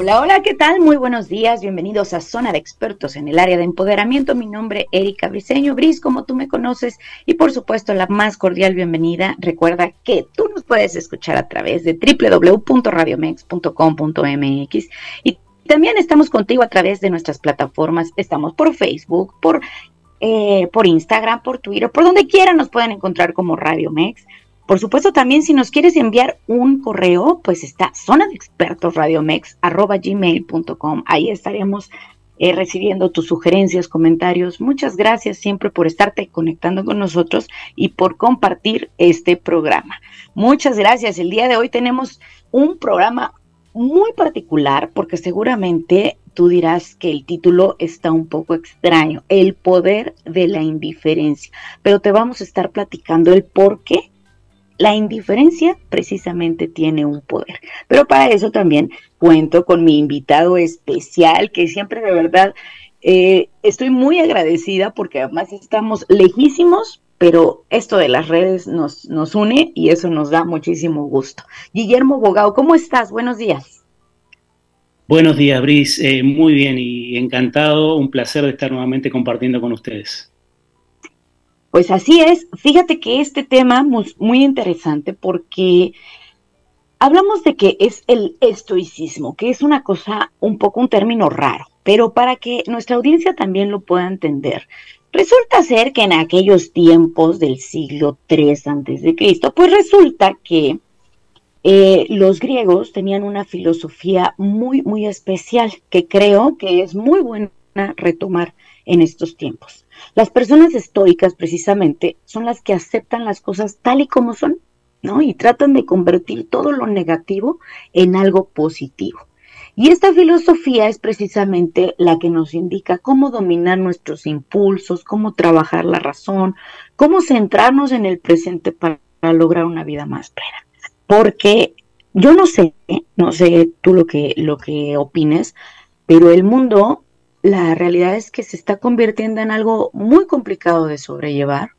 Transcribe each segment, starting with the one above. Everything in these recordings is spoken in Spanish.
Hola, hola, ¿qué tal? Muy buenos días, bienvenidos a Zona de Expertos en el área de empoderamiento. Mi nombre es Erika Briseño, Bris, como tú me conoces, y por supuesto la más cordial bienvenida. Recuerda que tú nos puedes escuchar a través de www.radiomex.com.mx y también estamos contigo a través de nuestras plataformas. Estamos por Facebook, por, eh, por Instagram, por Twitter, por donde quiera nos pueden encontrar como Radio Mex. Por supuesto, también si nos quieres enviar un correo, pues está zona de expertos gmail.com. Ahí estaremos eh, recibiendo tus sugerencias, comentarios. Muchas gracias siempre por estarte conectando con nosotros y por compartir este programa. Muchas gracias. El día de hoy tenemos un programa muy particular porque seguramente tú dirás que el título está un poco extraño, el poder de la indiferencia, pero te vamos a estar platicando el por qué la indiferencia precisamente tiene un poder. Pero para eso también cuento con mi invitado especial, que siempre de verdad eh, estoy muy agradecida porque además estamos lejísimos, pero esto de las redes nos, nos une y eso nos da muchísimo gusto. Guillermo Bogao, ¿cómo estás? Buenos días. Buenos días, Bris. Eh, muy bien y encantado. Un placer de estar nuevamente compartiendo con ustedes. Pues así es. Fíjate que este tema es muy interesante porque hablamos de que es el estoicismo, que es una cosa, un poco un término raro, pero para que nuestra audiencia también lo pueda entender, Resulta ser que en aquellos tiempos del siglo III antes de Cristo, pues resulta que eh, los griegos tenían una filosofía muy, muy especial que creo que es muy buena retomar en estos tiempos. Las personas estoicas precisamente son las que aceptan las cosas tal y como son, ¿no? Y tratan de convertir todo lo negativo en algo positivo. Y esta filosofía es precisamente la que nos indica cómo dominar nuestros impulsos, cómo trabajar la razón, cómo centrarnos en el presente para lograr una vida más plena. Porque yo no sé, no sé tú lo que, lo que opines, pero el mundo, la realidad es que se está convirtiendo en algo muy complicado de sobrellevar.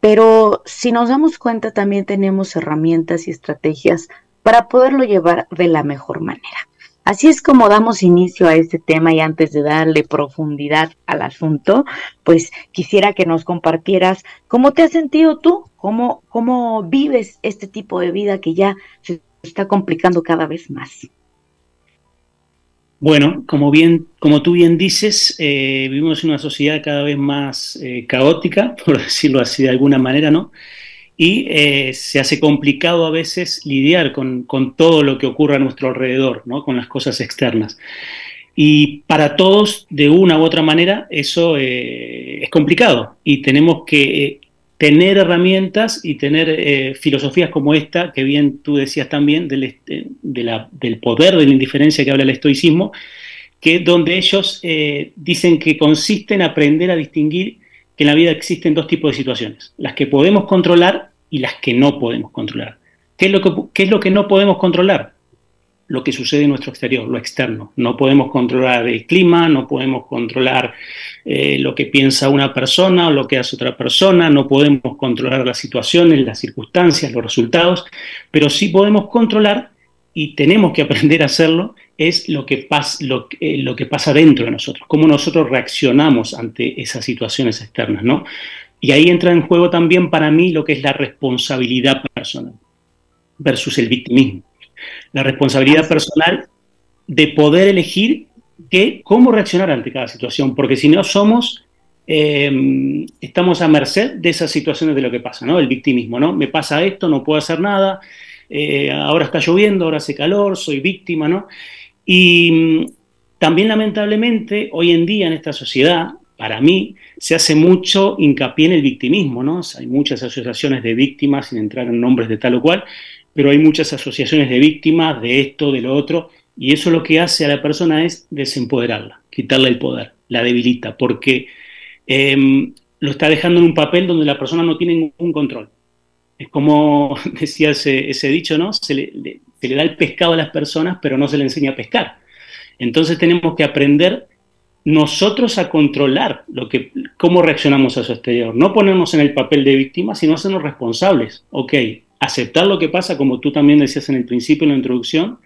Pero si nos damos cuenta, también tenemos herramientas y estrategias para poderlo llevar de la mejor manera. Así es como damos inicio a este tema y antes de darle profundidad al asunto, pues quisiera que nos compartieras cómo te has sentido tú, cómo, cómo vives este tipo de vida que ya se está complicando cada vez más. Bueno, como bien, como tú bien dices, eh, vivimos en una sociedad cada vez más eh, caótica, por decirlo así de alguna manera, ¿no? y eh, se hace complicado a veces lidiar con, todo lo que ocurre a nuestro alrededor, ¿no? con las cosas externas. Y para todos, de una u otra manera, eso es complicado y tenemos que tener herramientas y tener filosofías como esta, que bien tú decías también, del, del poder de la indiferencia que habla el estoicismo, que donde ellos dicen que consiste en aprender a distinguir que en la vida existen dos tipos de situaciones, las que podemos controlar y las que no podemos controlar. ¿Qué es lo que, qué es lo que no podemos controlar? Lo que sucede en nuestro exterior, lo externo. No podemos controlar el clima, no podemos controlar eh, lo que piensa una persona o lo que hace otra persona, no podemos controlar las situaciones, las circunstancias, los resultados, pero sí podemos controlar y tenemos que aprender a hacerlo es lo que, lo, eh, que pasa dentro de nosotros, cómo nosotros reaccionamos ante esas situaciones externas, ¿no? Y ahí entra en juego también para mí lo que es la responsabilidad personal versus el victimismo. La responsabilidad personal de poder elegir cómo reaccionar ante cada situación, porque si no somos, em, estamos a merced de esas situaciones de lo que pasa, ¿no? El victimismo, ¿no? Me pasa esto, no puedo hacer nada, eh, ahora está lloviendo, ahora hace calor, soy víctima, ¿no? Y mm, también lamentablemente hoy en día en esta sociedad, para mí, se hace mucho hincapié en el victimismo, ¿no? hay muchas asociaciones de víctimas, sin entrar en nombres de tal o cual, pero hay muchas asociaciones de víctimas de esto, de lo otro, y eso lo que hace a la persona es desempoderarla, quitarle el poder, la debilita, porque em, lo está dejando en un papel donde la persona no tiene ningún control. Es como decía ese, dicho, ¿no? Se le, se le da el pescado a las personas, pero no se le enseña a pescar. Entonces tenemos que aprender nosotros a controlar lo que, cómo reaccionamos a su exterior. No ponernos en el papel de víctima, sino hacernos responsables. Ok, aceptar lo que pasa, como tú también decías en el principio, en la introducción,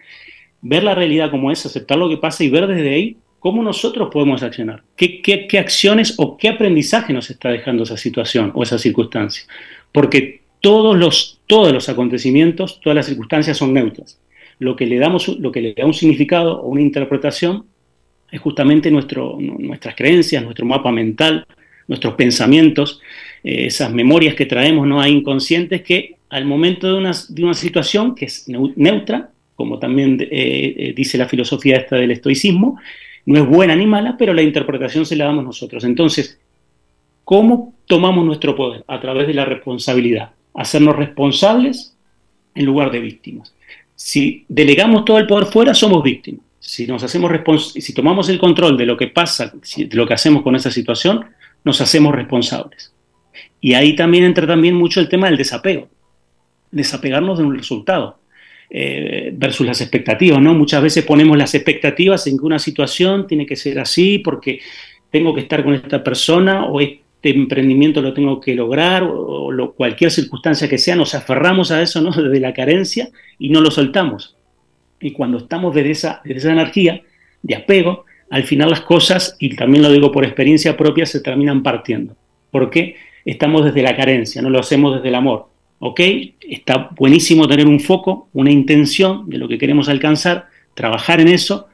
ver la realidad como es, aceptar lo que pasa y ver desde ahí cómo nosotros podemos accionar. ¿Qué, acciones o qué aprendizaje nos está dejando esa situación o esa circunstancia? Porque todos los, todos los acontecimientos, todas las circunstancias son neutras. Lo que le, damos, lo que le da un significado o una interpretación es justamente nuestro, nuestras creencias, nuestro mapa mental, nuestros pensamientos, esas memorias que traemos ¿no? inconscientes que al momento de una, de una situación que es neutra, como también eh, eh, dice la filosofía esta del estoicismo, no es buena ni mala, pero la interpretación se la damos nosotros. Entonces, ¿cómo tomamos nuestro poder? A través de la responsabilidad. Hacernos responsables en lugar de víctimas. Si delegamos todo el poder fuera, somos víctimas si nos hacemos si tomamos el control de lo que pasa, de lo que hacemos con esa situación, nos hacemos responsables. Y ahí también entra también mucho el tema del desapego, desapegarnos de un resultado eh, versus las expectativas, ¿no? Muchas veces ponemos las expectativas en que una situación tiene que ser así porque tengo que estar con esta persona o este emprendimiento lo tengo que lograr o, cualquier circunstancia que sea, nos aferramos a eso, ¿no? Desde la carencia y no lo soltamos. Y cuando estamos desde esa, esa energía de apego, al final las cosas, y también lo digo por experiencia propia, se terminan partiendo. Porque estamos desde la carencia, no lo hacemos desde el amor. ¿Ok? Está buenísimo tener un foco, una intención de lo que queremos alcanzar, trabajar en eso,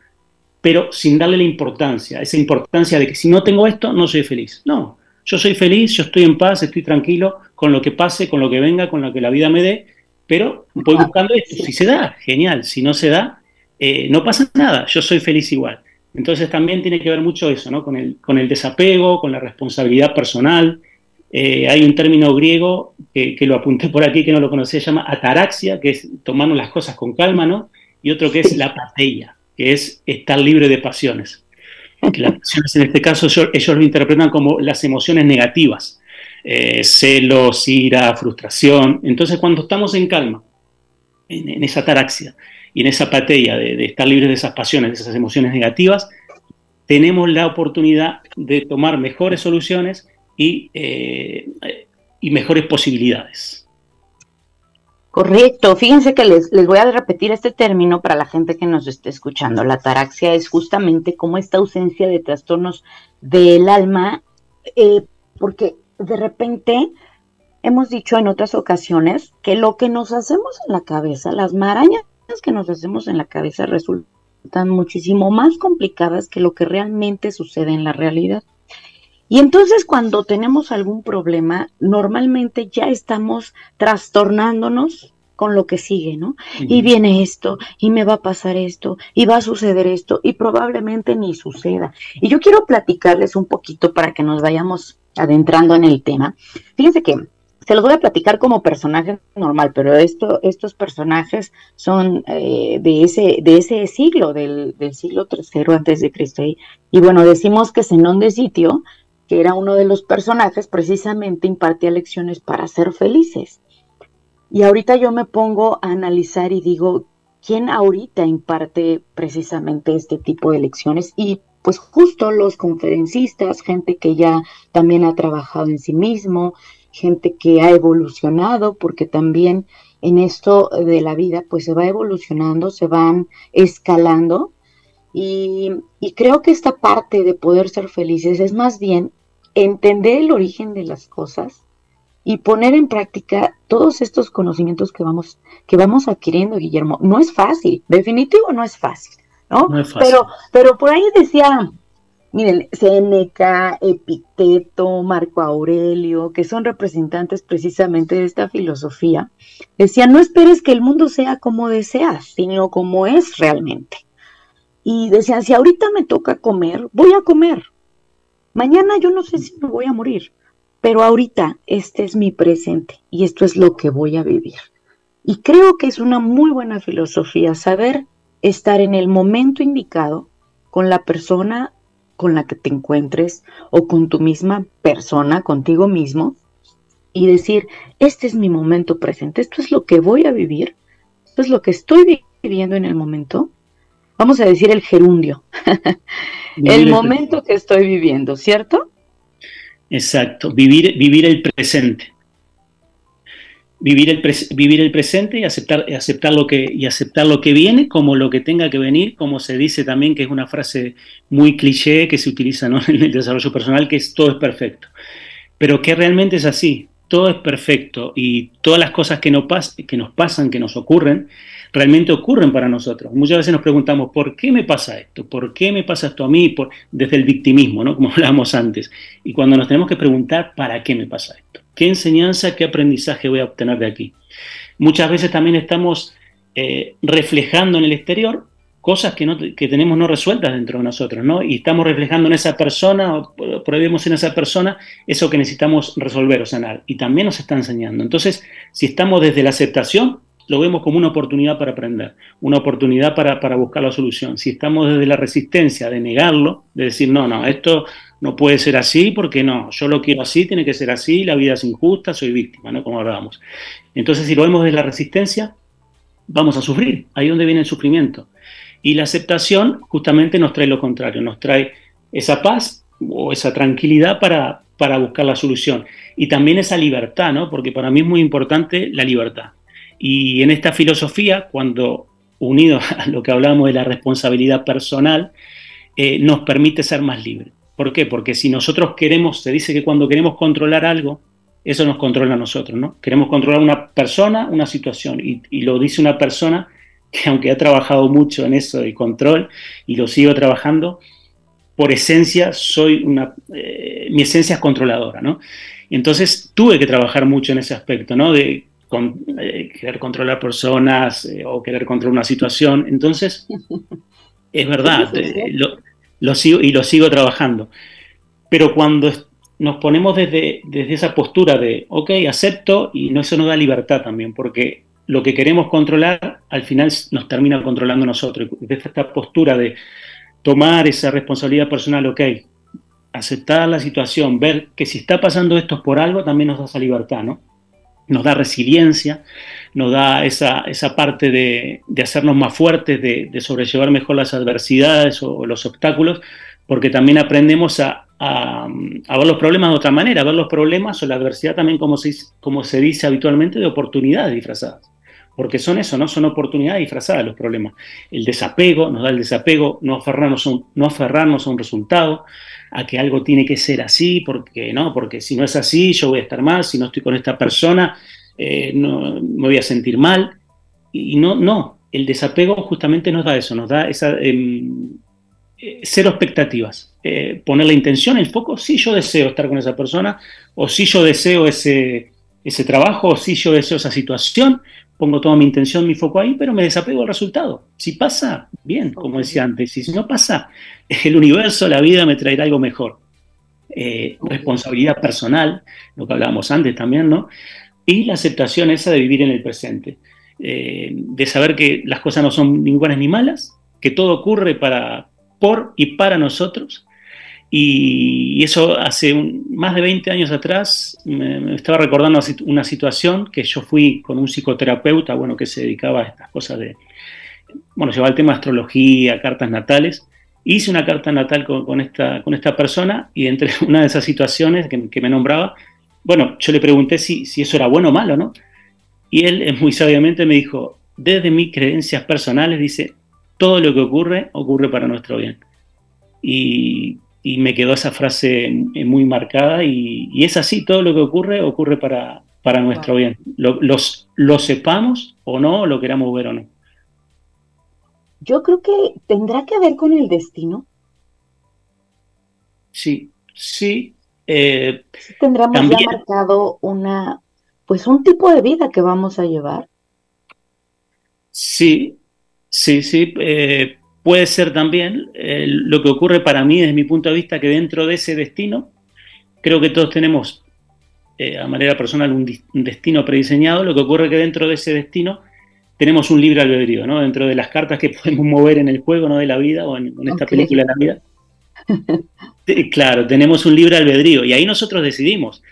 pero sin darle la importancia, esa importancia de que si no tengo esto, no soy feliz. No, yo soy feliz, yo estoy en paz, estoy tranquilo con lo que pase, con lo que venga, con lo que la vida me dé, pero voy buscando esto. Si se da, genial. Si no se da, eh, no pasa nada. Yo soy feliz igual. Entonces también tiene que ver mucho eso, ¿no? Con el, con el desapego, con la responsabilidad personal. Eh, hay un término griego que, lo apunté por aquí, que no lo conocía, se llama ataraxia, que es tomando las cosas con calma, ¿no? Y otro que es la pateia, que es estar libre de pasiones. Que las pasiones en este caso ellos lo interpretan como las emociones negativas eh, celos, ira, frustración. Entonces, cuando estamos en calma, en, esa taraxia y en esa pateia de, estar libres de esas pasiones, de esas emociones negativas, tenemos la oportunidad de tomar mejores soluciones y, eh, y mejores posibilidades. Correcto, fíjense que les, les, voy a repetir este término para la gente que nos esté escuchando. La taraxia es justamente como esta ausencia de trastornos del alma, eh, porque de repente hemos dicho en otras ocasiones que lo que nos hacemos en la cabeza, las marañas que nos hacemos en la cabeza resultan muchísimo más complicadas que lo que realmente sucede en la realidad. Y entonces cuando tenemos algún problema, normalmente ya estamos trastornándonos con lo que sigue, ¿no? Y viene esto, y me va a pasar esto, y va a suceder esto, y probablemente ni suceda. Y yo quiero platicarles un poquito para que nos vayamos adentrando en el tema. Fíjense que se los voy a platicar como personaje normal, pero esto, estos personajes son eh, de, ese, de ese siglo, del, siglo III antes de Cristo. Y, y, bueno, decimos que Zenón de Sitio, era uno de los personajes, precisamente impartía lecciones para ser felices. Y ahorita yo me pongo a analizar y digo, ¿quién ahorita imparte precisamente este tipo de lecciones? Y pues justo los conferencistas, gente que ya también ha trabajado en sí mismo, gente que ha evolucionado, porque también en esto de la vida pues se va evolucionando, se van escalando y, creo que esta parte de poder ser felices es más bien entender el origen de las cosas y poner en práctica todos estos conocimientos que vamos, que vamos adquiriendo, Guillermo. No es fácil, definitivo no es fácil. ¿no? pero, pero por ahí decía, miren, Seneca, Epicteto, Marco Aurelio, que son representantes precisamente de esta filosofía, decían, no esperes que el mundo sea como deseas, sino como es realmente. Y decían, si ahorita me toca comer, voy a comer. Mañana yo no sé si me voy a morir, pero ahorita este es mi presente y esto es lo que voy a vivir. Y creo que es una muy buena filosofía saber estar en el momento indicado con la persona con la que te encuentres o con tu misma persona, contigo mismo, y decir, este es mi momento presente, esto es lo que voy a vivir, esto es lo que estoy viviendo en el momento, vamos a decir el gerundio, el momento que estoy viviendo, ¿cierto? Exacto, vivir, vivir el presente. Vivir el, vivir el presente y aceptar, aceptar lo que, y aceptar lo que viene como lo que tenga que venir, como se dice también, que es una frase muy cliché que se utiliza en el desarrollo personal, que es todo es perfecto. Pero que realmente es así, todo es perfecto y todas las cosas que, no que nos pasan, que nos ocurren, realmente ocurren para nosotros. Muchas veces nos preguntamos, ¿por qué me pasa esto? ¿Por qué me pasa esto a mí? Desde el victimismo, ¿no? Como hablábamos antes. Y cuando nos tenemos que preguntar, ¿para qué me pasa esto? ¿Qué enseñanza, qué aprendizaje voy a obtener de aquí? Muchas veces también estamos eh, reflejando en el exterior cosas que, no, que tenemos no resueltas dentro de nosotros, ¿no? Y estamos reflejando en esa persona, o prohibimos en esa persona eso que necesitamos resolver o sanar. Y también nos está enseñando. Entonces, si estamos desde la aceptación, lo vemos como una oportunidad para aprender, una oportunidad para, buscar la solución. Si estamos desde la resistencia de negarlo, de decir, no, no, esto no puede ser así porque no, yo lo quiero así, tiene que ser así, la vida es injusta, soy víctima, ¿no? Como hablábamos. Entonces, si lo vemos desde la resistencia, vamos a sufrir, ahí es donde viene el sufrimiento. Y la aceptación justamente nos trae lo contrario, nos trae esa paz o esa tranquilidad para, para buscar la solución. Y también esa libertad, ¿no? Porque para mí es muy importante la libertad. Y en esta filosofía, cuando unido a lo que hablábamos de la responsabilidad personal, eh, nos permite ser más libres. ¿Por qué? Porque si nosotros queremos, se dice que cuando queremos controlar algo, eso nos controla a nosotros, ¿no? Queremos controlar una persona, una situación, y, lo dice una persona que aunque ha trabajado mucho en eso de control y lo sigo trabajando, por esencia soy una, eh, mi esencia es controladora, ¿no? Entonces tuve que trabajar mucho en ese aspecto, ¿no? De eh, querer controlar personas eh, o querer controlar una situación. Entonces, es verdad, lo, sigo y lo sigo trabajando. Pero cuando nos ponemos desde, desde esa postura de, ok, acepto, y no, eso nos da libertad también, porque lo que queremos controlar al final nos termina controlando nosotros. Desde esta postura de tomar esa responsabilidad personal, ok, aceptar la situación, ver que si está pasando esto es por algo, también nos da esa libertad, ¿no? nos da resiliencia, nos da esa, esa parte de, hacernos más fuertes, de, sobrellevar mejor las adversidades o, los obstáculos, porque también aprendemos a, ver los problemas de otra manera, a ver los problemas o la adversidad también, como se, como se dice habitualmente, de oportunidades disfrazadas. Porque son eso, ¿no? Son oportunidades disfrazadas los problemas. El desapego, nos da el desapego, no aferrarnos no aferrarnos a un resultado, a que algo tiene que ser así, porque no, porque si no es así, yo voy a estar mal, si no estoy con esta persona, eh, no, me voy a sentir mal. Y no, no, el desapego justamente nos da eso, nos da esa em, eh, cero expectativas. Eh, poner la intención, el foco, si yo deseo estar con esa persona, o si yo deseo ese, ese trabajo, o si yo deseo esa situación, pongo toda mi intención, mi foco ahí, pero me desapego al resultado. Si pasa, bien, como decía antes. Y si no pasa, el universo, la vida me traerá algo mejor. Eh, responsabilidad personal, lo que hablábamos antes también, ¿no? Y la aceptación esa de vivir en el presente. Eh, de saber que las cosas no son ni buenas ni malas, que todo ocurre para, por y para nosotros y eso hace más de 20 años atrás me, estaba recordando una situación que yo fui con un psicoterapeuta, bueno, que se dedicaba a estas cosas de, bueno, llevaba el tema de astrología, cartas natales. Hice una carta natal con, esta, con esta persona y entre una de esas situaciones que, me nombraba, bueno, yo le pregunté si, si eso era bueno o malo, ¿no? Y él muy sabiamente me dijo, desde mis creencias personales, dice, todo lo que ocurre ocurre para nuestro bien. Y y me quedó esa frase muy marcada y, es así, todo lo que ocurre ocurre para, para nuestro bien. Lo, los, lo sepamos o no, lo queramos ver o no. Yo creo que tendrá que ver con el destino. Sí, sí. Eh, Tendremos ya marcado una, pues un tipo de vida que vamos a llevar. Sí, sí, sí. Eh, Puede ser también eh, lo que ocurre para mí desde mi punto de vista que dentro de ese destino, creo que todos tenemos eh, a manera personal un, destino prediseñado, lo que ocurre que dentro de ese destino tenemos un libre albedrío, ¿no? Dentro de las cartas que podemos mover en el juego, ¿no? De la vida o en, esta película de la vida. claro, tenemos un libre albedrío y ahí nosotros decidimos.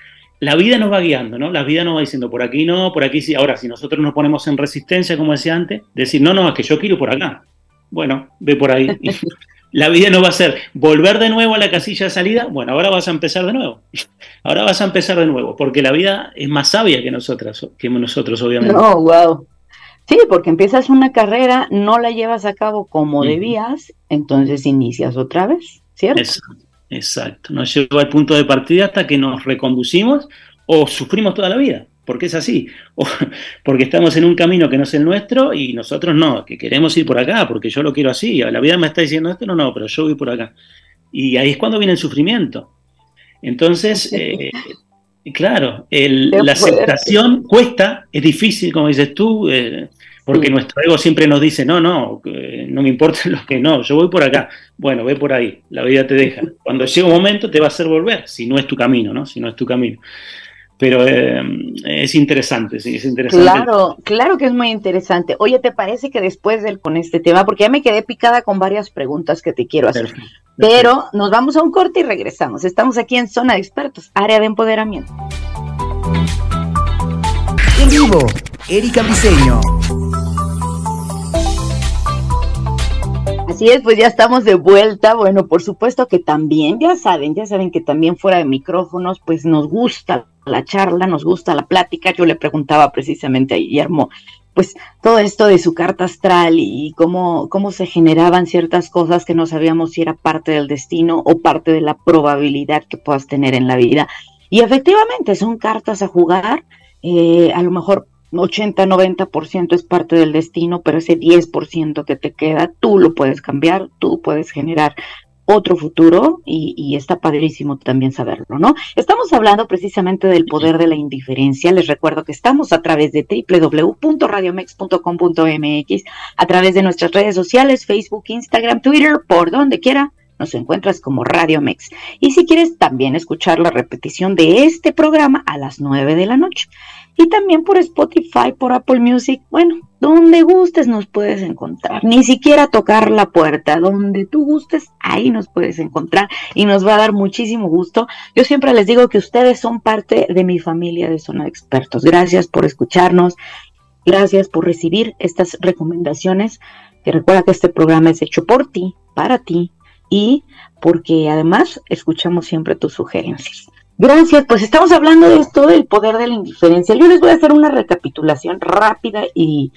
la vida nos va guiando, ¿no? La vida nos va diciendo por aquí no, por aquí sí. Ahora, si nosotros nos ponemos en resistencia, como decía antes, decir, no, no, es que yo quiero por acá. Bueno, ve por ahí. la vida no va a ser volver de nuevo a la casilla de salida. Bueno, ahora vas a empezar de nuevo. Ahora vas a empezar de nuevo, porque la vida es más sabia que nosotras, que nosotros, obviamente. No, wow. Sí, porque empiezas una carrera, no la llevas a cabo como debías, entonces inicias otra vez, ¿cierto? Exacto, exacto. Nos lleva al punto de partida hasta que nos reconducimos o sufrimos toda la vida porque es así, o porque estamos en un camino que no es el nuestro y nosotros no, que queremos ir por acá, porque yo lo quiero así, la vida me está diciendo esto, no, no, pero yo voy por acá. Y ahí es cuando viene el sufrimiento. Entonces, eh, claro, la aceptación cuesta, es difícil, como dices tú, eh, porque nuestro ego siempre nos dice, no, no, no me importa lo que no, yo voy por acá. Bueno, ve por ahí, la vida te deja. Cuando llega un momento te va a hacer volver, si no es tu camino, ¿no? Si no es tu camino pero eh, es interesante, sí, es interesante. Claro, claro que es muy interesante. Oye, ¿te parece que después del con este tema, porque ya me quedé picada con varias preguntas que te quiero hacer, pero nos vamos a un corte y regresamos. Estamos aquí en Zona de Expertos, área de empoderamiento. En vivo, Erika Briseño. Así es, pues ya estamos de vuelta. Bueno, por supuesto que también, ya saben, ya saben que también fuera de micrófonos, pues nos gusta la charla, nos gusta la plática. Yo le preguntaba precisamente a Guillermo, pues todo esto de su carta astral y cómo, cómo se generaban ciertas cosas que no sabíamos si era parte del destino o parte de la probabilidad que puedas tener en la vida. Y efectivamente son cartas a jugar, eh, a lo mejor 80-90% es parte del destino, pero ese 10% que te queda, tú lo puedes cambiar, tú puedes generar otro futuro y, está padrísimo también saberlo, ¿no? Estamos hablando precisamente del poder de la indiferencia. Les recuerdo que estamos a través de www.radiomex.com.mx, a través de nuestras redes sociales, Facebook, Instagram, Twitter, por donde quiera. Nos encuentras como Radio Mex. Y si quieres también escuchar la repetición de este programa a las 9 de la noche. Y también por Spotify, por Apple Music, bueno, donde gustes nos puedes encontrar. Ni siquiera tocar la puerta, donde tú gustes, ahí nos puedes encontrar y nos va a dar muchísimo gusto. Yo siempre les digo que ustedes son parte de mi familia de Zona de Expertos. Gracias por escucharnos, gracias por recibir estas recomendaciones. Que recuerda que este programa es hecho por ti, para ti y porque además escuchamos siempre tus sugerencias. Gracias, pues estamos hablando de esto del poder de la indiferencia. Yo les voy a hacer una recapitulación rápida y,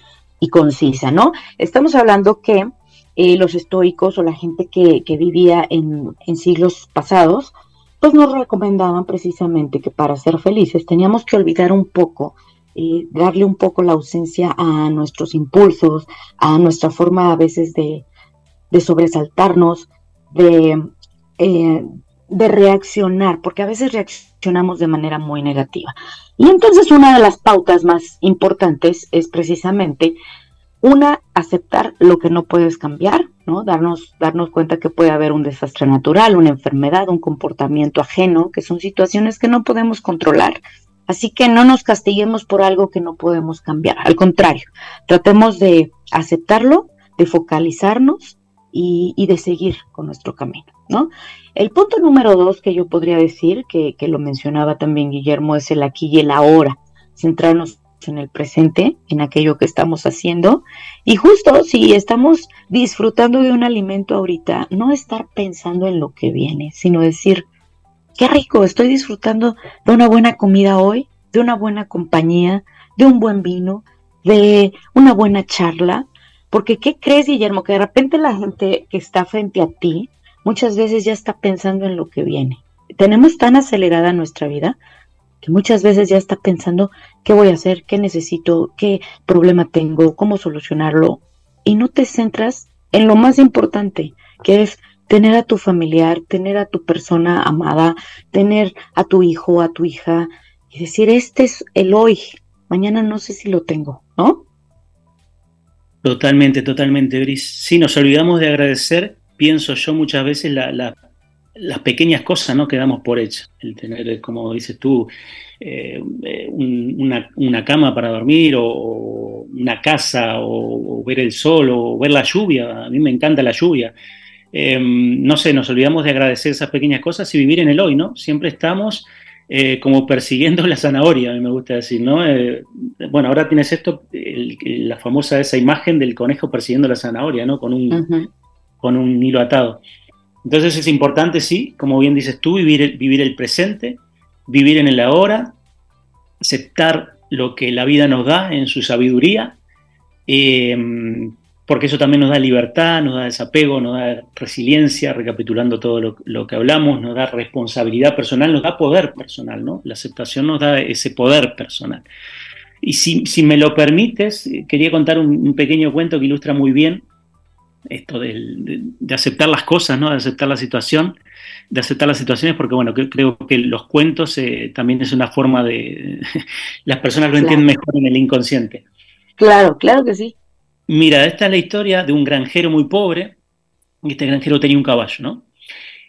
concisa, ¿no? Estamos hablando que eh, los estoicos o la gente que, vivía en, siglos pasados, pues nos recomendaban precisamente que para ser felices teníamos que olvidar un poco, eh, darle un poco la ausencia a nuestros impulsos, a nuestra forma a veces de, sobresaltarnos, de, eh, de reaccionar, porque a veces reaccionamos de manera muy negativa. Y entonces una de las pautas más importantes es precisamente una, aceptar lo que no puedes cambiar, ¿no? Darnos, darnos cuenta que puede haber un desastre natural, una enfermedad, un comportamiento ajeno, que son situaciones que no podemos controlar. Así que no nos castiguemos por algo que no podemos cambiar. Al contrario, tratemos de aceptarlo, de focalizarnos y, de seguir con nuestro camino, ¿no? El punto número dos que yo podría decir, que, lo mencionaba también Guillermo, es el aquí y el ahora, centrarnos en el presente, en aquello que estamos haciendo. Y justo si estamos disfrutando de un alimento ahorita, no estar pensando en lo que viene, sino decir, qué rico, estoy disfrutando de una buena comida hoy, de una buena compañía, de un buen vino, de una buena charla. Porque, ¿qué crees, Guillermo? Que de repente la gente que está frente a ti muchas veces ya está pensando en lo que viene. Tenemos tan acelerada nuestra vida que muchas veces ya está pensando qué voy a hacer, qué necesito, qué problema tengo, cómo solucionarlo. Y no te centras en lo más importante, que es tener a tu familiar, tener a tu persona amada, tener a tu hijo, a tu hija, y decir, este es el hoy, mañana no sé si lo tengo, ¿no? Totalmente, totalmente, Gris. Sí, nos olvidamos de agradecer pienso yo muchas veces las pequeñas cosas ¿no? que damos por hechas. El tener, como dices tú, eh, una, cama para dormir o, una casa o, ver el sol o ver la lluvia. A mí me encanta la lluvia. Em, no sé, nos olvidamos de agradecer esas pequeñas cosas y vivir en el hoy, ¿no? Siempre estamos eh, como persiguiendo la zanahoria, a mí me gusta decir, ¿no? Eh, bueno, ahora tienes esto, la famosa esa imagen del conejo persiguiendo la zanahoria, ¿no? Con un, con un hilo atado. Entonces es importante, sí, como bien dices tú, vivir el, vivir el presente, vivir en el ahora, aceptar lo que la vida nos da en su sabiduría, eh, porque eso también nos da libertad, nos da desapego, nos da resiliencia, recapitulando todo lo, que hablamos, nos da responsabilidad personal, nos da poder personal, ¿no? La aceptación nos da ese poder personal. Y si, me lo permites, quería contar un, pequeño cuento que ilustra muy bien esto de, aceptar las cosas, ¿no? De aceptar la situación, de aceptar las situaciones, porque bueno, creo que los cuentos eh, también es una forma de... las personas lo entienden mejor en el inconsciente. Claro, claro que sí. Mira, esta es la historia de un granjero muy pobre. Y este granjero tenía un caballo, ¿no?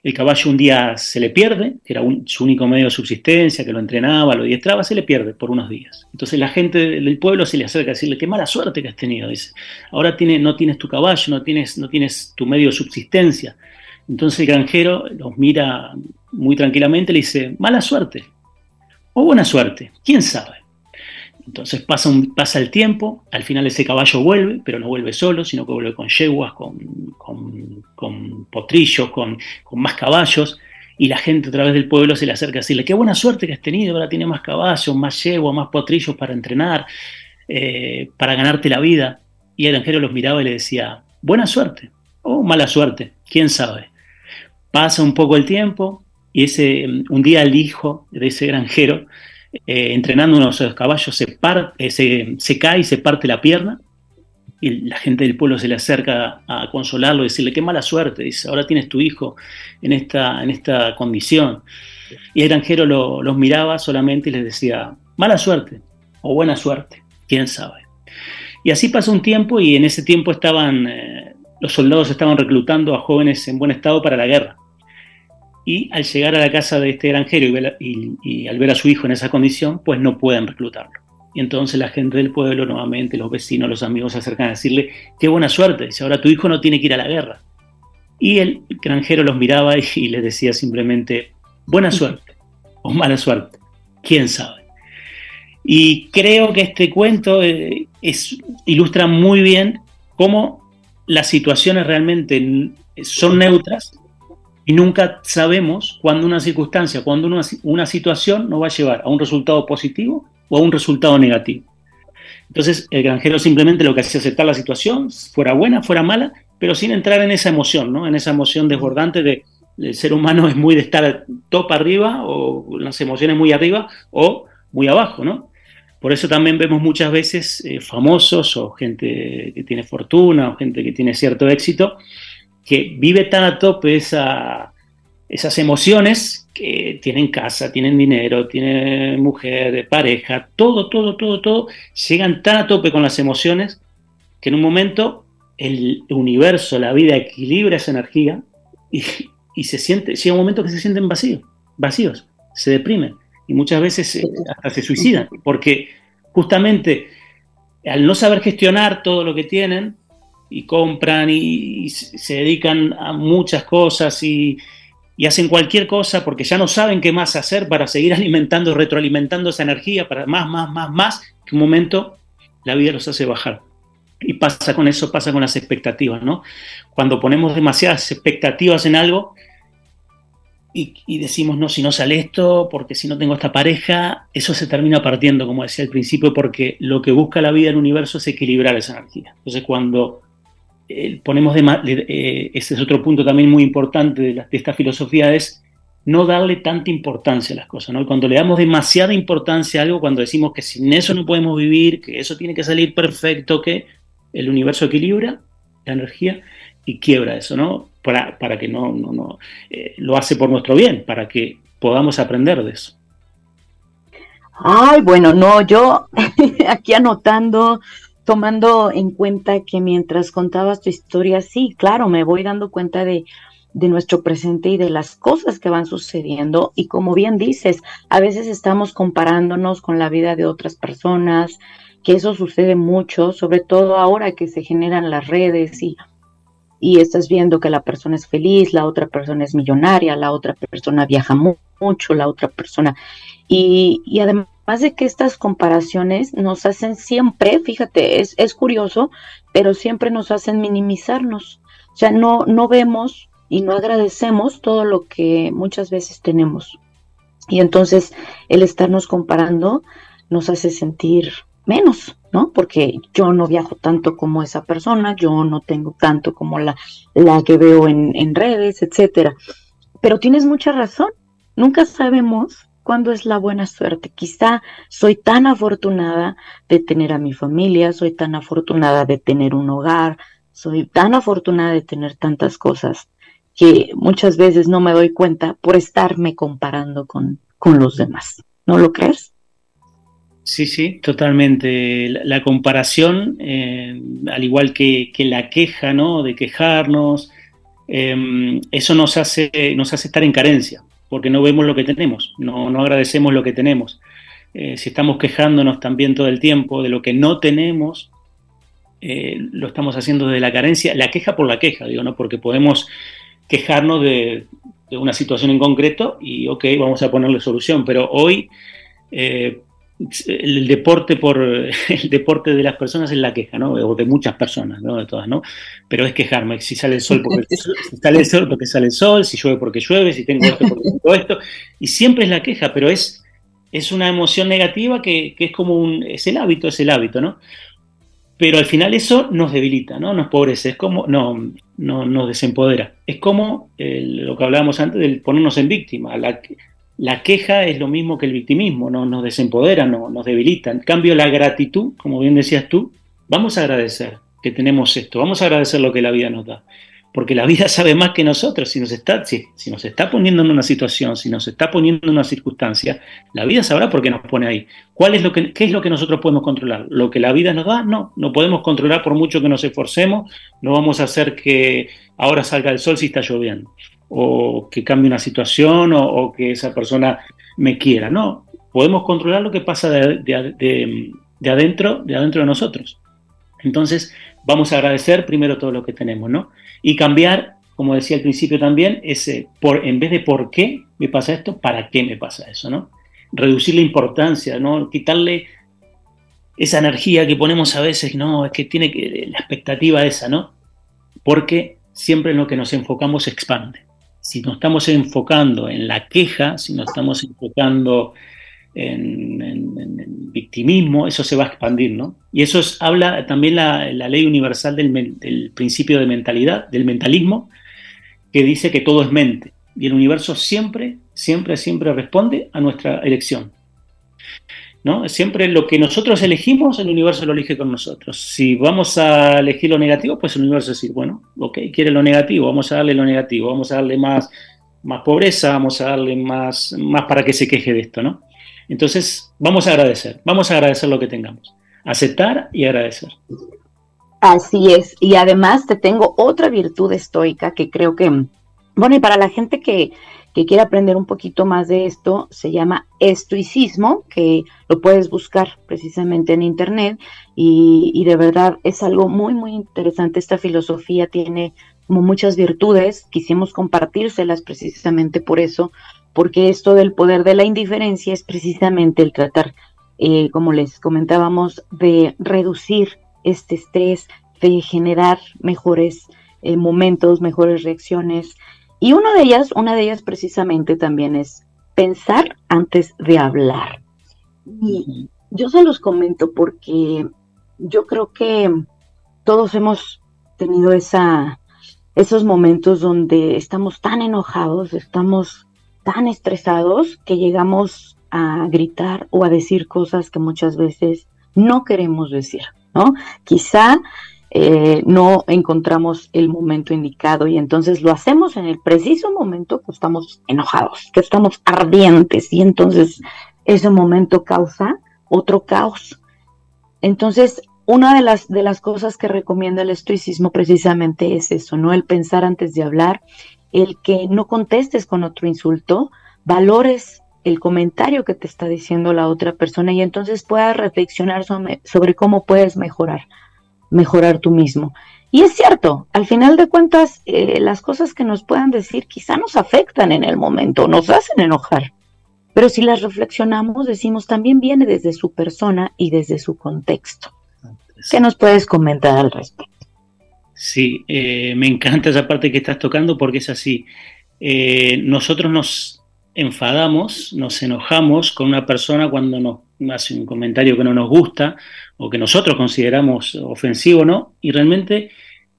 El caballo un día se le pierde, que era su único medio de subsistencia, que lo entrenaba, lo diestraba, se le pierde por unos días. Entonces la gente del pueblo se le acerca a decirle, qué mala suerte que has tenido. Dice, ahora tiene, no tienes tu caballo, no tienes, no tienes tu medio de subsistencia. Entonces el granjero los mira muy tranquilamente y le dice, mala suerte o buena suerte, quién sabe. Entonces pasa, un, pasa el tiempo, al final ese caballo vuelve, pero no vuelve solo, sino que vuelve con yeguas, con, potrillos, con, más caballos, y la gente a través del pueblo se le acerca a decirle, qué buena suerte que has tenido, ahora tiene más caballos, más yeguas, más potrillos para entrenar, eh, para ganarte la vida. Y el granjero los miraba y le decía, buena suerte o mala suerte, quién sabe. Pasa un poco el tiempo y ese, un día el hijo de ese granjero eh, entrenando unos caballos, se, eh, se, se, cae y se parte la pierna. Y la gente del pueblo se le acerca a consolarlo y decirle, qué mala suerte, ahora tienes tu hijo en esta, en esta condición. Y el granjero los miraba solamente y les decía, mala suerte o buena suerte, quién sabe. Y así pasó un tiempo y en ese tiempo estaban, eh, los soldados estaban reclutando a jóvenes en buen estado para la guerra y al llegar a la casa de este granjero y, al ver a su hijo en esa condición, pues no pueden reclutarlo. Y entonces la gente del pueblo, nuevamente los vecinos, los amigos se acercan a decirle, qué buena suerte, dice, ahora tu hijo no tiene que ir a la guerra. Y el granjero los miraba y, les decía simplemente, buena suerte o mala suerte, quién sabe. Y creo que este cuento eh, es, ilustra muy bien cómo las situaciones realmente son neutras y nunca sabemos cuándo una circunstancia, cuándo una, una, situación nos va a llevar a un resultado positivo o a un resultado negativo. Entonces, el granjero simplemente lo que hacía aceptar la situación, fuera buena, fuera mala, pero sin entrar en esa emoción, ¿no? En esa emoción desbordante de el ser humano es muy de estar top arriba o las emociones muy arriba o muy abajo, ¿no? Por eso también vemos muchas veces eh, famosos o gente que tiene fortuna o gente que tiene cierto éxito que vive tan a tope esa, esas emociones que tienen casa, tienen dinero, tienen mujer, pareja, todo, todo, todo, todo, llegan tan a tope con las emociones que en un momento el universo, la vida equilibra esa energía y, se siente, llega un momento que se sienten vacíos, vacíos, se deprimen y muchas veces eh, hasta se suicidan, porque justamente al no saber gestionar todo lo que tienen, y compran y, se dedican a muchas cosas y, hacen cualquier cosa porque ya no saben qué más hacer para seguir alimentando, retroalimentando esa energía para más, más, más, más, que un momento la vida los hace bajar. Y pasa con eso, pasa con las expectativas, ¿no? Cuando ponemos demasiadas expectativas en algo y, y, decimos, no, si no sale esto, porque si no tengo esta pareja, eso se termina partiendo, como decía al principio, porque lo que busca la vida el universo es equilibrar esa energía. Entonces, cuando eh, ponemos de, eh, ese es otro punto también muy importante de, esta filosofía, es no darle tanta importancia a las cosas. ¿no? cuando le damos demasiada importancia a algo, cuando decimos que sin eso no podemos vivir, que eso tiene que salir perfecto, que el universo equilibra la energía y quiebra eso, ¿no? Para, para que no, no, no eh, lo hace por nuestro bien, para que podamos aprender de eso. Ay, bueno, no, yo aquí anotando tomando en cuenta que mientras contabas tu historia, sí, claro, me voy dando cuenta de, de nuestro presente y de las cosas que van sucediendo. Y como bien dices, a veces estamos comparándonos con la vida de otras personas, que eso sucede mucho, sobre todo ahora que se generan las redes y y estás viendo que la persona es feliz, la otra persona es millonaria, la otra persona viaja mucho, la otra persona. Y, y, además de que estas comparaciones nos hacen siempre, fíjate, es, es curioso, pero siempre nos hacen minimizarnos. O sea, no, no vemos y no agradecemos todo lo que muchas veces tenemos. Y entonces el estarnos comparando nos hace sentir menos, ¿no? Porque yo no viajo tanto como esa persona, yo no tengo tanto como la, la que veo en, en redes, etcétera. Pero tienes mucha razón, nunca sabemos cuándo es la buena suerte. Quizá soy tan afortunada de tener a mi familia, soy tan afortunada de tener un hogar, soy tan afortunada de tener tantas cosas que muchas veces no me doy cuenta por estarme comparando con, con los demás. ¿No lo crees? Sí, sí, totalmente. La, comparación, eh, al igual que, la queja, ¿no? De quejarnos, em, eso nos hace, nos hace estar en carencia, porque no vemos lo que tenemos, no, no agradecemos lo que tenemos. Eh, si estamos quejándonos también todo el tiempo de lo que no tenemos, eh, lo estamos haciendo desde la carencia, la queja por la queja, digo, ¿no? Porque podemos quejarnos de, una situación en concreto y, ok, vamos a ponerle solución. Pero hoy eh, el deporte por el deporte de las personas es la queja, ¿no? O de muchas personas, ¿no? De todas, ¿no? Pero es quejarme. Si sale el sol porque sale el sol porque sale el sol, si llueve porque llueve, si tengo esto porque tengo esto. Y siempre es la queja, pero es, es una emoción negativa que, que es como un, es el hábito, es el hábito, ¿no? pero al final eso nos debilita, ¿no? Nos pobrece, es como, no, no nos desempodera. Es como lo que hablábamos antes del ponernos en víctima. La, la, queja es lo mismo que el victimismo, ¿no? nos desempodera, no, nos debilita. En cambio, la gratitud, como bien decías tú, vamos a agradecer que tenemos esto, vamos a agradecer lo que la vida nos da porque la vida sabe más que nosotros. Si nos está, si, nos está poniendo en una situación, si nos está poniendo en una circunstancia, la vida sabrá por qué nos pone ahí. ¿Cuál es lo que, ¿Qué es lo que nosotros podemos controlar? ¿Lo que la vida nos da? No, no podemos controlar por mucho que nos esforcemos. No vamos a hacer que ahora salga el sol si está lloviendo, o que cambie una situación, o, que esa persona me quiera. No, podemos controlar lo que pasa de, de adentro, de adentro de nosotros. Entonces, vamos a agradecer primero todo lo que tenemos, ¿no? y cambiar, como decía al principio también, ese por, en vez de por qué me pasa esto, para qué me pasa eso, ¿no? Reducir la importancia, ¿no? Quitarle esa energía que ponemos a veces, no, es que tiene que, la expectativa esa, ¿no? Porque siempre en lo que nos enfocamos se expande. Si nos estamos enfocando en la queja, si nos estamos enfocando en, victimismo, eso se va a expandir, ¿no? Y eso habla también la, ley universal del, principio de mentalidad, del mentalismo, que dice que todo es mente. Y el universo siempre, siempre, siempre responde a nuestra elección. ¿No? Siempre lo que nosotros elegimos, el universo lo elige con nosotros. Si vamos a elegir lo negativo, pues el universo dice, bueno, ok, quiere lo negativo, vamos a darle lo negativo, vamos a darle más, más pobreza, vamos a darle más, más para que se queje de esto, ¿no? Entonces, vamos a agradecer, vamos a agradecer lo que tengamos, aceptar y agradecer. Así es, y además te tengo otra virtud estoica que creo que, bueno, y para la gente que, que quiere aprender un poquito más de esto, se llama estoicismo, que lo puedes buscar precisamente en internet, y, y de verdad es algo muy, muy interesante. Esta filosofía tiene como muchas virtudes, quisimos compartírselas precisamente por eso, porque esto del poder de la indiferencia es precisamente el tratar, eh, como les comentábamos, de reducir este estrés, de generar mejores eh, momentos, mejores reacciones. Y una de ellas, una de ellas precisamente también es pensar antes de hablar. Y yo se los comento porque yo creo que todos hemos tenido esa, esos momentos donde estamos tan enojados, estamos tan estresados que llegamos a gritar o a decir cosas que muchas veces no queremos decir, ¿no? Quizá eh, no encontramos el momento indicado y entonces lo hacemos en el preciso momento que estamos enojados, que estamos ardientes y entonces ese momento causa otro caos. Entonces, una de las, de las cosas que recomienda el estoicismo precisamente es eso, ¿no? El pensar antes de hablar, el que no contestes con otro insulto, valores el comentario que te está diciendo la otra persona y entonces puedas reflexionar sobre, cómo puedes mejorar, mejorar tú mismo. Y es cierto, al final de cuentas, eh, las cosas que nos puedan decir quizá nos afectan en el momento, nos hacen enojar. Pero si las reflexionamos, decimos, también viene desde su persona y desde su contexto. ¿Qué nos puedes comentar al respecto? Sí, eh, me encanta esa parte que estás tocando porque es así. Eh, nosotros nos enfadamos, nos enojamos con una persona cuando nos hace un comentario que no nos gusta o que nosotros consideramos ofensivo, ¿no? Y realmente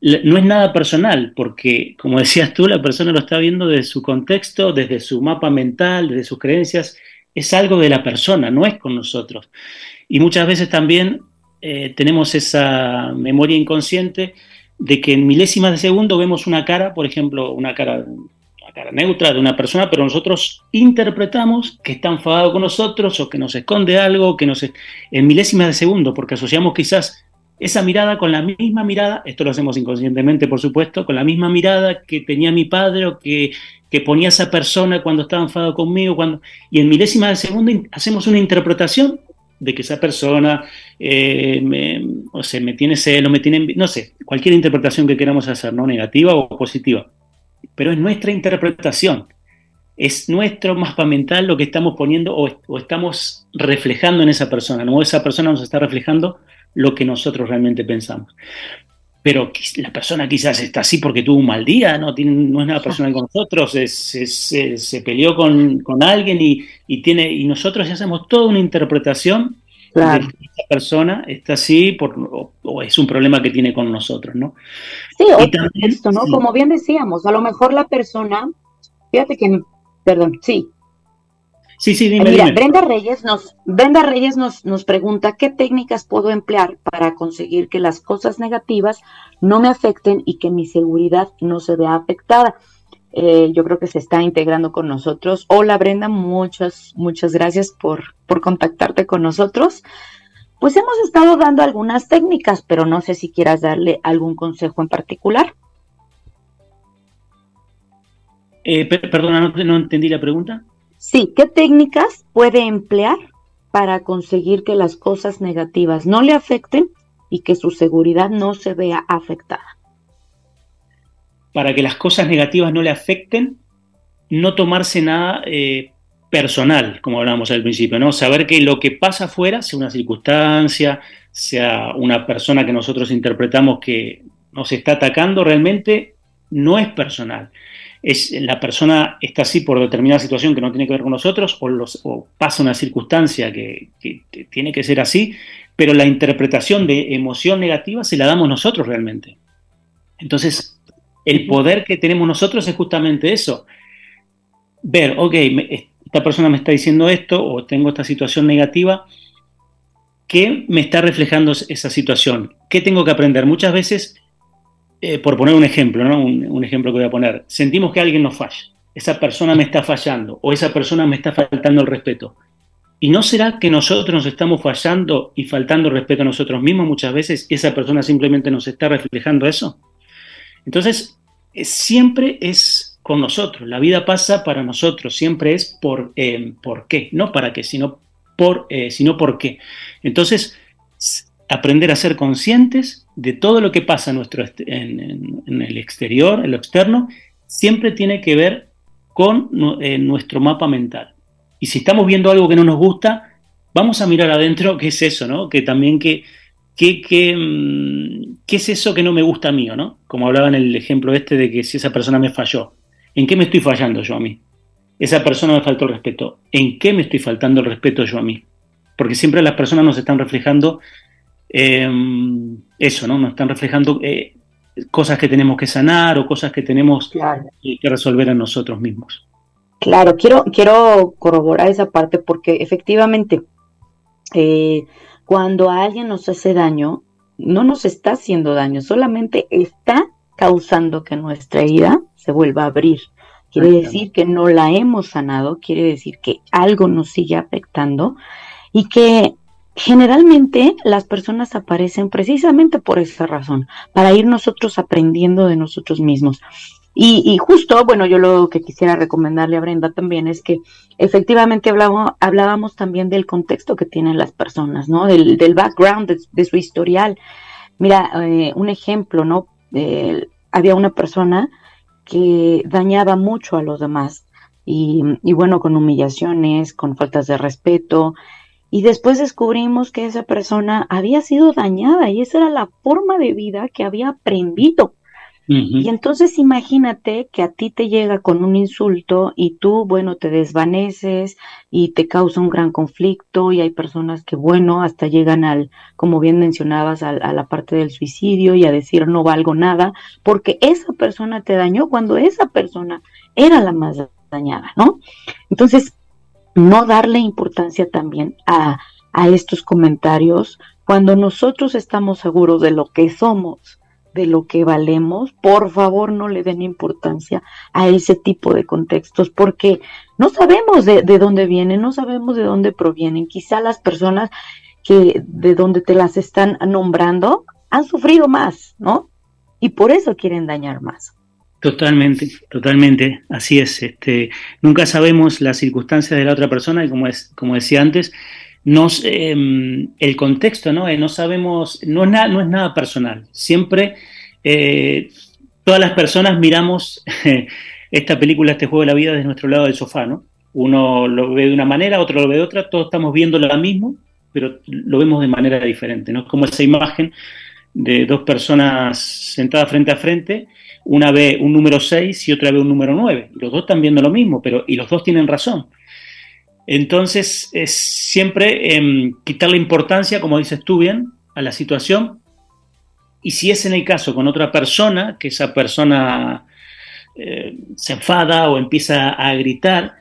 no es nada personal, porque, como decías tú, la persona lo está viendo desde su contexto, desde su mapa mental, desde sus creencias, es algo de la persona, no es con nosotros. Y muchas veces también eh, tenemos esa memoria inconsciente de que en milésimas de segundo vemos una cara, por ejemplo, una cara, cara neutra de una persona, pero nosotros interpretamos que está enfadado con nosotros o que nos esconde algo, que nos en milésimas de segundo, porque asociamos quizás esa mirada con la misma mirada, esto lo hacemos inconscientemente, por supuesto, con la misma mirada que tenía mi padre o que, que ponía esa persona cuando estaba enfadado conmigo, cuando, y en milésimas de segundo hacemos una interpretación de que esa persona eh, me, o me tiene celo, me tiene, no sé, cualquier interpretación que queramos hacer, ¿no? Negativa o positiva. Pero es nuestra interpretación, es nuestro mapa mental lo que estamos poniendo o, estamos reflejando en esa persona, ¿no? Esa persona nos está reflejando lo que nosotros realmente pensamos. Pero la persona quizás está así porque tuvo un mal día, no, tiene, no es nada personal con nosotros, se peleó con, con alguien y, y, tiene, y nosotros hacemos toda una interpretación claro. esa persona está así por, o, es un problema que tiene con nosotros, ¿no? Sí, esto, ¿no? Como bien decíamos, a lo mejor la persona, fíjate que, perdón, sí. Sí, sí, dime, Mira, Brenda Reyes nos, Brenda Reyes nos, nos pregunta qué técnicas puedo emplear para conseguir que las cosas negativas no me afecten y que mi seguridad no se vea afectada. Eh, yo creo que se está integrando con nosotros. Hola Brenda, muchas, muchas gracias por, por contactarte con nosotros. Pues hemos estado dando algunas técnicas, pero no sé si quieras darle algún consejo en particular. Eh, perdona, no, no entendí la pregunta. Sí, ¿qué técnicas puede emplear para conseguir que las cosas negativas no le afecten y que su seguridad no se vea afectada? Para que las cosas negativas no le afecten, no tomarse nada eh, personal, como hablábamos al principio, ¿no? Saber que lo que pasa afuera, sea una circunstancia, sea una persona que nosotros interpretamos que nos está atacando, realmente no es personal. Es, la persona está así por determinada situación que no tiene que ver con nosotros o, pasa una circunstancia que, que, tiene que ser así, pero la interpretación de emoción negativa se la damos nosotros realmente. Entonces, el poder que tenemos nosotros es justamente eso. Ver, ok, esta persona me está diciendo esto o tengo esta situación negativa, ¿qué me está reflejando esa situación? ¿Qué tengo que aprender? Muchas veces, eh, por poner un ejemplo, ¿no? Un, ejemplo que voy a poner, sentimos que alguien nos falla, esa persona me está fallando o esa persona me está faltando el respeto. ¿Y no será que nosotros nos estamos fallando y faltando respeto a nosotros mismos muchas veces y esa persona simplemente nos está reflejando eso? Entonces, eh, siempre es con nosotros, la vida pasa para nosotros, siempre es por, eh, por qué, no para qué, sino por, eh, sino por qué. Entonces, aprender a ser conscientes de todo lo que pasa en, nuestro, en, el exterior, en lo externo, siempre tiene que ver con nuestro mapa mental. Y si estamos viendo algo que no nos gusta, vamos a mirar adentro qué es eso, ¿no? Que también que ¿qué, mm, qué, es eso que no me gusta mío, ¿no? Como hablaba en el ejemplo este de que si esa persona me falló, ¿en qué me estoy fallando yo a mí? Esa persona me faltó el respeto, ¿en qué me estoy faltando el respeto yo a mí? Porque siempre las personas nos están reflejando em, eso, ¿no? Nos están reflejando eh, cosas que tenemos que sanar o cosas que tenemos que resolver en nosotros mismos. Claro, quiero, quiero corroborar esa parte porque efectivamente eh, cuando alguien nos hace daño, no nos está haciendo daño, solamente está causando que nuestra herida se vuelva a abrir. Quiere decir que no la hemos sanado, quiere decir que algo nos sigue afectando y que generalmente las personas aparecen precisamente por esa razón, para ir nosotros aprendiendo de nosotros mismos. Y, justo, bueno, yo lo que quisiera recomendarle a Brenda también es que efectivamente hablábamos, también del contexto que tienen las personas, ¿no? Del, del background, de, su historial. Mira, eh, un ejemplo, ¿no? había una persona que dañaba mucho a los demás y, y, bueno, con humillaciones, con faltas de respeto. Y después descubrimos que esa persona había sido dañada y esa era la forma de vida que había aprendido. Y entonces imagínate que a ti te llega con un insulto y tú, bueno, te desvaneces y te causa un gran conflicto y hay personas que, bueno, hasta llegan al, como bien mencionabas, a, a la parte del suicidio y a decir no valgo nada, porque esa persona te dañó cuando esa persona era la más dañada, ¿no? Entonces, no darle importancia también a, a estos comentarios cuando nosotros estamos seguros de lo que somos de lo que valemos, por favor no le den importancia a ese tipo de contextos, porque no sabemos de, dónde vienen, no sabemos de dónde provienen. Quizá las personas que de donde te las están nombrando han sufrido más, ¿no? Y por eso quieren dañar más. Totalmente, totalmente, así es. Este, nunca sabemos las circunstancias de la otra persona y como, es, como decía antes, nos, em, el contexto, ¿no? Eh, no sabemos, no es, nada, no es nada personal. Siempre eh, todas las personas miramos esta película, este juego de la vida desde nuestro lado del sofá, ¿no? Uno lo ve de una manera, otro lo ve de otra, todos estamos viendo lo mismo, pero lo vemos de manera diferente, ¿no? Es como esa imagen de dos personas sentadas frente a frente, una ve un número 6 y otra ve un número 9. Los dos están viendo lo mismo, pero y los dos tienen razón. Entonces, es siempre eh, quitarle importancia, como dices tú bien, a la situación. Y si es en el caso con otra persona, que esa persona eh, se enfada o empieza a gritar,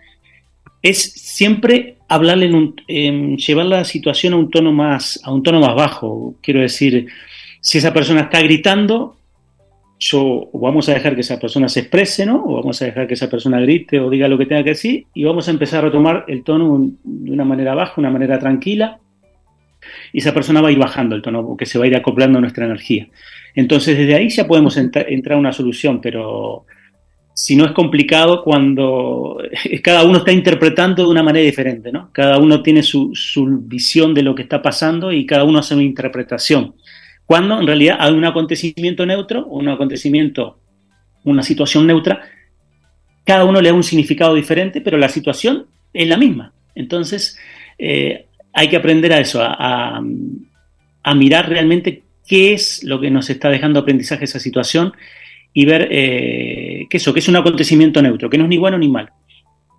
es siempre hablarle en llevar la situación a un tono más, a un tono más bajo. Quiero decir, si esa persona está gritando, yo vamos a dejar que esa persona se exprese, ¿no? O vamos a dejar que esa persona grite o diga lo que tenga que decir y vamos a empezar a retomar el tono de una manera baja, una manera tranquila. Y esa persona va a ir bajando el tono, porque se va a ir acoplando nuestra energía. Entonces, desde ahí ya podemos entrar a una solución, pero si no es complicado cuando cada uno está interpretando de una manera diferente, ¿no? Cada uno tiene su, su visión de lo que está pasando y cada uno hace una interpretación cuando en realidad hay un acontecimiento neutro, un acontecimiento, una situación neutra, cada uno le da un significado diferente, pero la situación es la misma. Entonces, eh, hay que aprender a eso, a, mirar realmente qué es lo que nos está dejando aprendizaje esa situación y ver eh, que eso, que es un acontecimiento neutro, que no es ni bueno ni malo,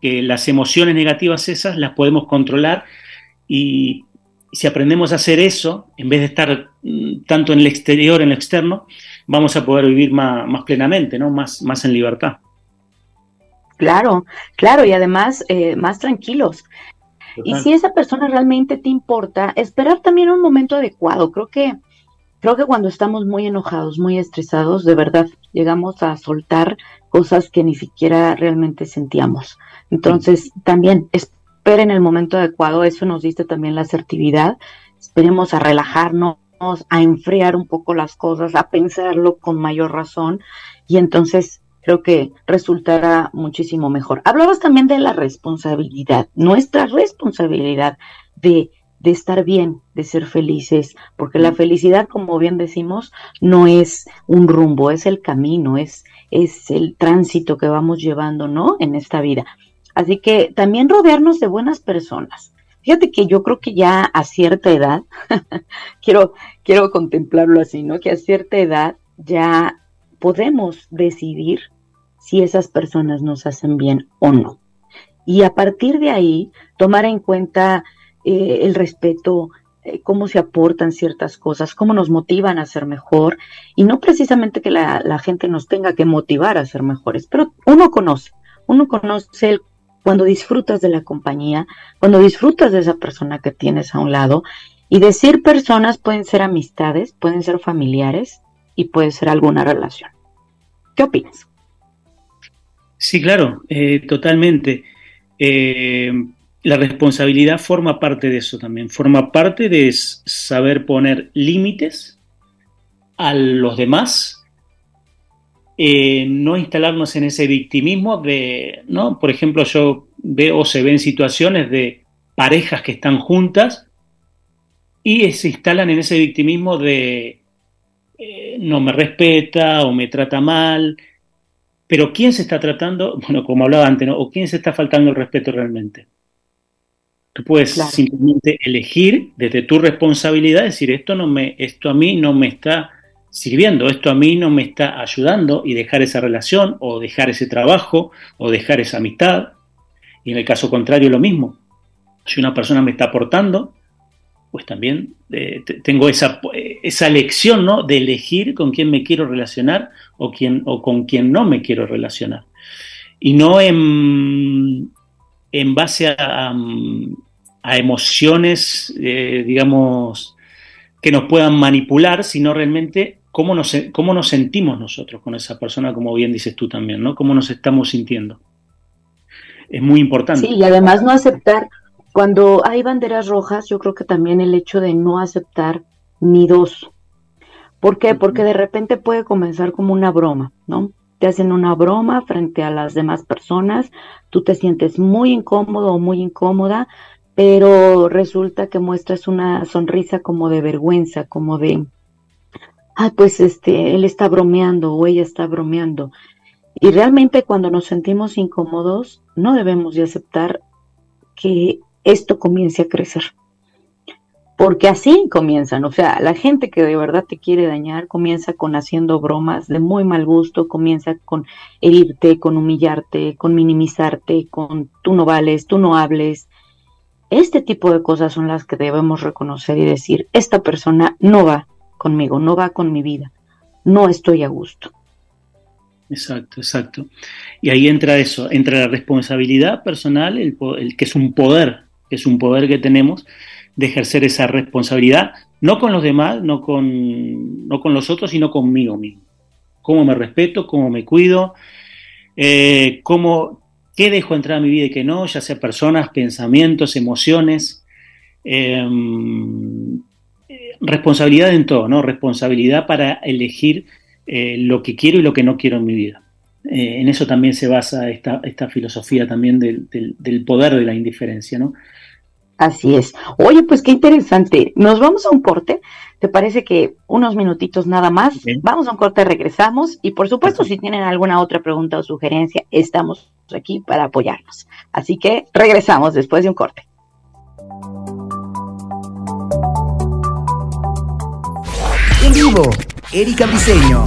que las emociones negativas esas las podemos controlar y si aprendemos a hacer eso, en vez de estar mm, tanto en el exterior, en lo externo, vamos a poder vivir más, plenamente, ¿no? Más, más en libertad. Claro, claro, y además eh, más tranquilos. Y si esa persona realmente te importa, esperar también un momento adecuado. Creo que, creo que cuando estamos muy enojados, muy estresados, de verdad llegamos a soltar cosas que ni siquiera realmente sentíamos. Entonces, también es en el momento adecuado, eso nos dice también la asertividad. Esperemos a relajarnos, a enfriar un poco las cosas, a pensarlo con mayor razón y entonces creo que resultará muchísimo mejor. Hablabas también de la responsabilidad, nuestra responsabilidad de, de estar bien, de ser felices, porque la felicidad, como bien decimos, no es un rumbo, es el camino, es, es el tránsito que vamos llevando, ¿no? En esta vida. Así que también rodearnos de buenas personas. Fíjate que yo creo que ya a cierta edad, quiero, quiero contemplarlo así, ¿no? Que a cierta edad ya podemos decidir si esas personas nos hacen bien o no. Y a partir de ahí, tomar en cuenta eh, el respeto, eh, cómo se aportan ciertas cosas, cómo nos motivan a ser mejor, y no precisamente que la, la gente nos tenga que motivar a ser mejores, pero uno conoce, uno conoce el cuando disfrutas de la compañía, cuando disfrutas de esa persona que tienes a un lado. Y decir personas pueden ser amistades, pueden ser familiares y puede ser alguna relación. ¿Qué opinas? Sí, claro, eh, totalmente. Eh, la responsabilidad forma parte de eso también, forma parte de saber poner límites a los demás eh, no instalarnos en ese victimismo de, ¿no? Por ejemplo, yo veo o se ven situaciones de parejas que están juntas y se instalan en ese victimismo de eh, no me respeta o me trata mal. Pero ¿quién se está tratando? Bueno, como hablaba antes, ¿no? ¿O quién se está faltando el respeto realmente? Tú puedes simplemente elegir desde tu responsabilidad, decir, esto, no me, esto a mí no me está sirviendo, esto a mí no me está ayudando y dejar esa relación o dejar ese trabajo o dejar esa amistad. Y en el caso contrario lo mismo. Si una persona me está aportando, pues también eh, tengo esa, esa elección ¿no? de elegir con quién me quiero relacionar o, quién, o con quién no me quiero relacionar. Y no en, en base a, a emociones, eh, digamos, que nos puedan manipular, sino realmente cómo nos, cómo nos sentimos nosotros con esa persona, como bien dices tú también, ¿no? Cómo nos estamos sintiendo. Es muy importante. Sí, y además no aceptar, cuando hay banderas rojas, yo creo que también el hecho de no aceptar ni dos. ¿Por qué? Porque de repente puede comenzar como una broma, ¿no? Te hacen una broma frente a las demás personas, tú te sientes muy incómodo o muy incómoda, pero resulta que muestras una sonrisa como de vergüenza, como de, ah, pues este, él está bromeando o ella está bromeando. Y realmente cuando nos sentimos incómodos, no debemos de aceptar que esto comience a crecer. Porque así comienzan, o sea, la gente que de verdad te quiere dañar comienza con haciendo bromas de muy mal gusto, comienza con herirte, con humillarte, con minimizarte, con tú no vales, tú no hables, este tipo de cosas son las que debemos reconocer y decir, esta persona no va conmigo, no va con mi vida, no estoy a gusto. Exacto, exacto. Y ahí entra eso, entra la responsabilidad personal, el, que es un poder, que es un poder que tenemos de ejercer esa responsabilidad, no con los demás, no con, no con los otros, sino conmigo mismo. Cómo me respeto, cómo me cuido, eh, cómo qué dejo entrar a mi vida y qué no, ya sea personas, pensamientos, emociones. Em, responsabilidad en todo, ¿no? Responsabilidad para elegir eh, lo que quiero y lo que no quiero en mi vida. Eh, en eso también se basa esta, esta filosofía también del, del, poder de la indiferencia, ¿no? Así es. Oye, pues qué interesante. Nos vamos a un corte. ¿Te parece que unos minutitos nada más? Vamos a un corte, regresamos. Y por supuesto, si tienen alguna otra pregunta o sugerencia, estamos aquí para apoyarnos. Así que regresamos después de un corte. En vivo, Erika Briseño.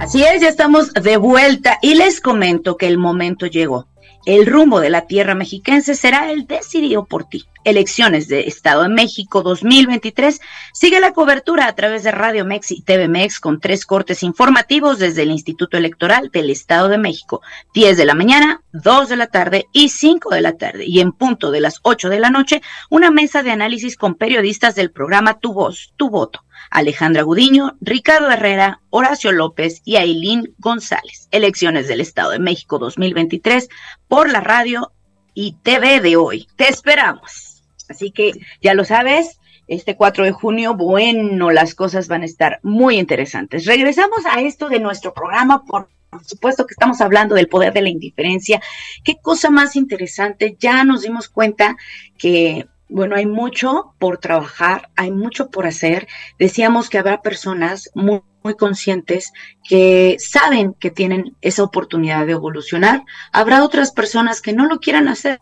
Así es, ya estamos de vuelta y les comento que el momento llegó. El rumbo de la tierra mexiquense será el decidido por ti. Elecciones de Estado de México 2023. Sigue la cobertura a través de Radio Mex y TV Mex con tres cortes informativos desde el Instituto Electoral del Estado de México. 10 de la mañana, 2 de la tarde y 5 de la tarde. Y en punto de las 8 de la noche, una mesa de análisis con periodistas del programa Tu Voz, Tu Voto Alejandra Gudiño, Ricardo Herrera, Horacio López y Ailín González. Elecciones del Estado de México 2023 por la radio y TV de hoy. Te esperamos. Así que ya lo sabes, este 4 de junio, bueno, las cosas van a estar muy interesantes. Regresamos a esto de nuestro programa por por supuesto que estamos hablando del poder de la indiferencia. Qué cosa más interesante. Ya nos dimos cuenta que bueno, hay mucho por trabajar, hay mucho por hacer. Decíamos que habrá personas muy, conscientes que saben que tienen esa oportunidad de evolucionar. Habrá otras personas que no lo quieran hacer.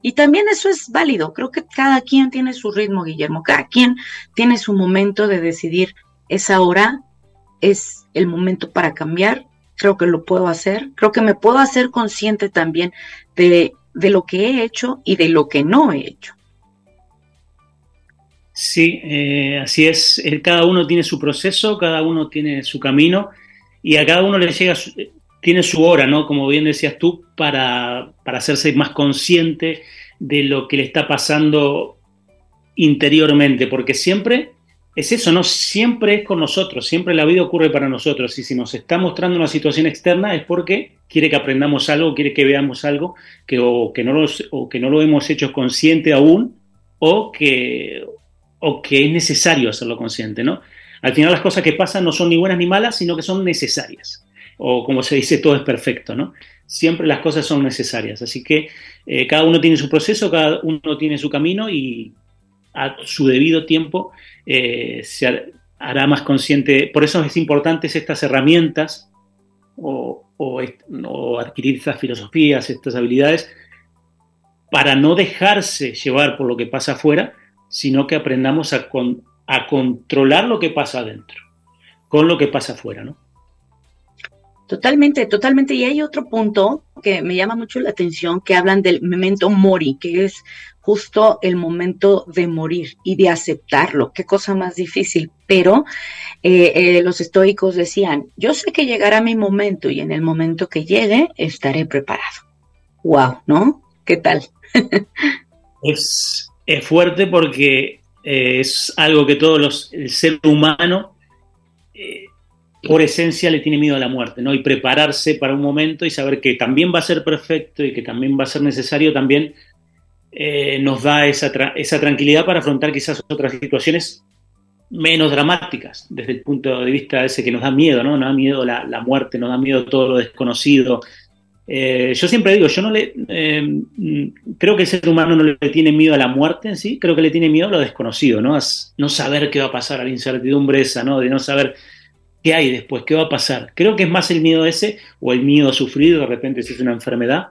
Y también eso es válido. Creo que cada quien tiene su ritmo, Guillermo. Cada quien tiene su momento de decidir, es ahora, es el momento para cambiar. Creo que lo puedo hacer. Creo que me puedo hacer consciente también de, de lo que he hecho y de lo que no he hecho. Sí, eh, así es. Cada uno tiene su proceso, cada uno tiene su camino y a cada uno le llega, tiene su hora, ¿no? Como bien decías tú, para, para hacerse más consciente de lo que le está pasando interiormente, porque siempre es eso, ¿no? Siempre es con nosotros, siempre la vida ocurre para nosotros y si nos está mostrando una situación externa es porque quiere que aprendamos algo, quiere que veamos algo que, o, que no los, o que no lo hemos hecho consciente aún o que, o que es necesario hacerlo consciente, ¿no? Al final las cosas que pasan no son ni buenas ni malas, sino que son necesarias. O como se dice, todo es perfecto, ¿no? Siempre las cosas son necesarias. Así que eh, cada uno tiene su proceso, cada uno tiene su camino y, a su debido tiempo eh, se hará más consciente. Por eso es importante estas herramientas o, adquirir estas filosofías, estas habilidades, para no dejarse llevar por lo que pasa afuera, sino que aprendamos a, a controlar lo que pasa adentro, con lo que pasa afuera, ¿no? Totalmente, totalmente. Y hay otro punto que me llama mucho la atención, que hablan del memento mori, que es justo el momento de morir y de aceptarlo. Qué cosa más difícil. Pero eh, eh, los estoicos decían, yo sé que llegará mi momento y en el momento que llegue estaré preparado. Wow, ¿no? ¿Qué tal? es, es, fuerte porque eh, es algo que todos los, el ser humano por esencia le tiene miedo a la muerte, ¿no? Y prepararse para un momento y saber que también va a ser perfecto y que también va a ser necesario, también eh, nos da esa, esa tranquilidad para afrontar quizás otras situaciones menos dramáticas, desde el punto de vista ese que nos da miedo, ¿no? Nos da miedo la, la muerte, nos da miedo todo lo desconocido. Eh, yo siempre digo, yo no le eh, creo que el ser humano no le tiene miedo a la muerte en sí, creo que le tiene miedo a lo desconocido, ¿no? A no saber qué va a pasar, a la incertidumbre esa, ¿no? De no saber ¿Qué hay después? ¿Qué va a pasar? Creo que es más el miedo ese o el miedo a sufrir, de repente si es una enfermedad,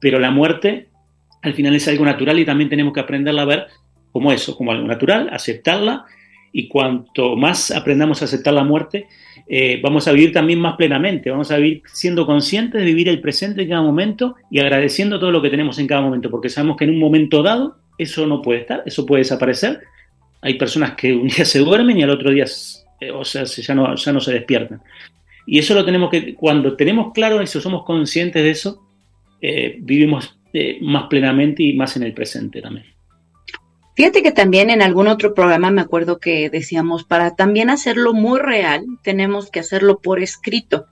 pero la muerte al final es algo natural y también tenemos que aprenderla a ver como eso, como algo natural, aceptarla y cuanto más aprendamos a aceptar la muerte, eh, vamos a vivir también más plenamente, vamos a vivir siendo conscientes de vivir el presente en cada momento y agradeciendo todo lo que tenemos en cada momento, porque sabemos que en un momento dado eso no puede estar, eso puede desaparecer. Hay personas que un día se duermen y al otro día eh, o sea, ya no, ya no se despiertan. Y eso lo tenemos que, cuando tenemos claro eso, somos conscientes de eso, eh, vivimos eh, más plenamente y más en el presente también. Fíjate que también en algún otro programa me acuerdo que decíamos, para también hacerlo muy real, tenemos que hacerlo por escrito.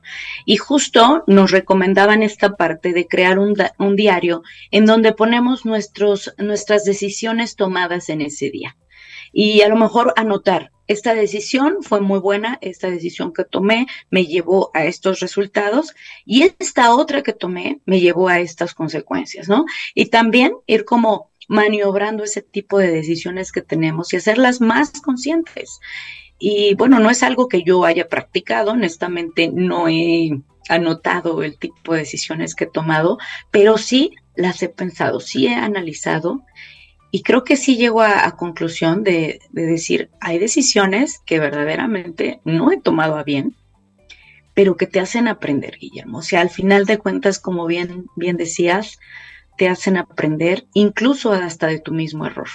Y justo nos recomendaban esta parte de crear un, un diario en donde ponemos nuestros, nuestras decisiones tomadas en ese día. Y a lo mejor anotar esta decisión fue muy buena, esta decisión que tomé me llevó a estos resultados y esta otra que tomé me llevó a estas consecuencias, ¿no? Y también ir como maniobrando ese tipo de decisiones que tenemos y hacerlas más conscientes. Y bueno, no es algo que yo haya practicado, honestamente no he anotado el tipo de decisiones que he tomado, pero sí las he pensado, sí he analizado y creo que sí llego a, conclusión de, decir, hay decisiones que verdaderamente no he tomado a bien, pero que te hacen aprender, Guillermo. O sea, al final de cuentas, como bien, bien decías, te hacen aprender incluso hasta de tu mismo error.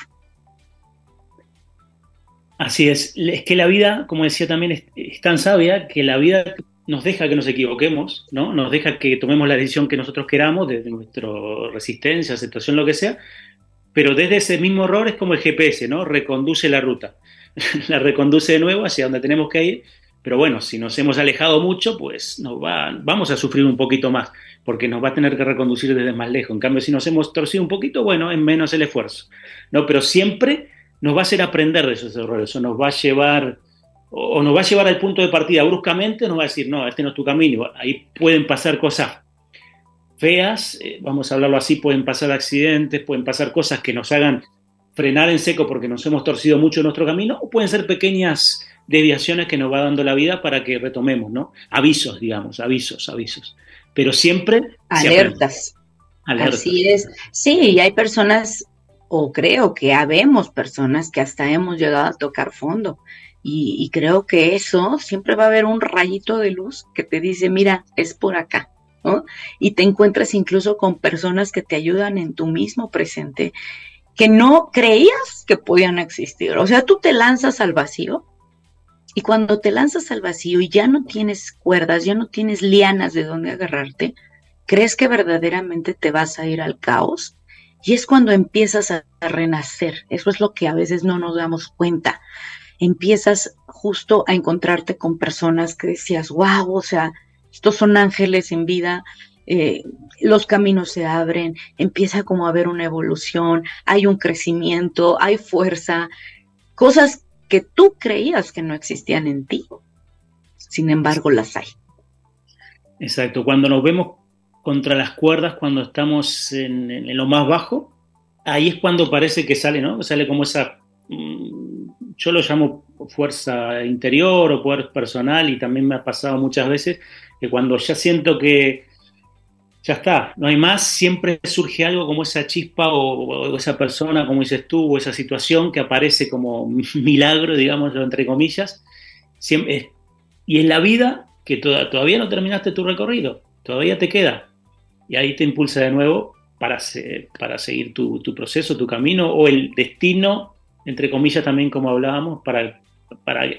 Así es, es que la vida, como decía también, es, tan sabia que la vida nos deja que nos equivoquemos, ¿no? Nos deja que tomemos la decisión que nosotros queramos, desde nuestra resistencia, aceptación, lo que sea, pero desde ese mismo error es como el GPS, ¿no? Reconduce la ruta, la reconduce de nuevo hacia donde tenemos que ir, pero bueno, si nos hemos alejado mucho, pues nos va, vamos a sufrir un poquito más, porque nos va a tener que reconducir desde más lejos. En cambio, si nos hemos torcido un poquito, bueno, es menos el esfuerzo, ¿no? Pero siempre nos va a hacer aprender de esos errores, o nos va a llevar, o nos va a llevar al punto de partida bruscamente, nos va a decir, no, este no es tu camino, ahí pueden pasar cosas feas, eh, vamos a hablarlo así, pueden pasar accidentes, pueden pasar cosas que nos hagan frenar en seco porque nos hemos torcido mucho en nuestro camino, o pueden ser pequeñas deviaciones que nos va dando la vida para que retomemos, ¿no? Avisos, digamos, avisos, avisos. Pero siempre... Alertas. Alertas. Así es. Sí, y hay personas, o creo que habemos personas que hasta hemos llegado a tocar fondo. Y, y creo que eso siempre va a haber un rayito de luz que te dice, mira, es por acá. Y te encuentras incluso con personas que te ayudan en tu mismo presente que no creías que podían existir. O sea, tú te lanzas al vacío y cuando te lanzas al vacío y ya no tienes cuerdas, ya no tienes lianas de dónde agarrarte, crees que verdaderamente te vas a ir al caos y es cuando empiezas a renacer. Eso es lo que a veces no nos damos cuenta. Empiezas justo a encontrarte con personas que decías, wow, o sea, estos son ángeles en vida, eh, los caminos se abren, empieza como a haber una evolución, hay un crecimiento, hay fuerza, cosas que tú creías que no existían en ti, sin embargo las hay. Exacto, cuando nos vemos contra las cuerdas, cuando estamos en, lo más bajo, ahí es cuando parece que sale, ¿no? Sale como esa yo lo llamo fuerza interior o poder personal y también me ha pasado muchas veces que cuando ya siento que ya está, no hay más, siempre surge algo como esa chispa o, esa persona, como dices tú, o esa situación que aparece como milagro, digamos, entre comillas. Siempre, y en la vida que todavía no terminaste tu recorrido, todavía te queda. Y ahí te impulsa de nuevo para, para seguir tu, tu, proceso, tu camino o el destino, entre comillas también como hablábamos, para, para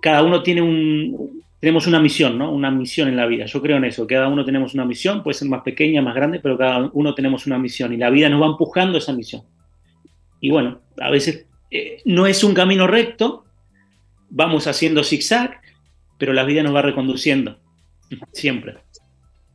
cada uno tiene un, tenemos una misión, ¿no? Una misión en la vida. Yo creo en eso. Cada uno tenemos una misión, puede ser más pequeña, más grande, pero cada uno tenemos una misión y la vida nos va empujando esa misión. Y bueno, a veces eh, no es un camino recto, vamos haciendo zigzag, pero la vida nos va reconduciendo, siempre.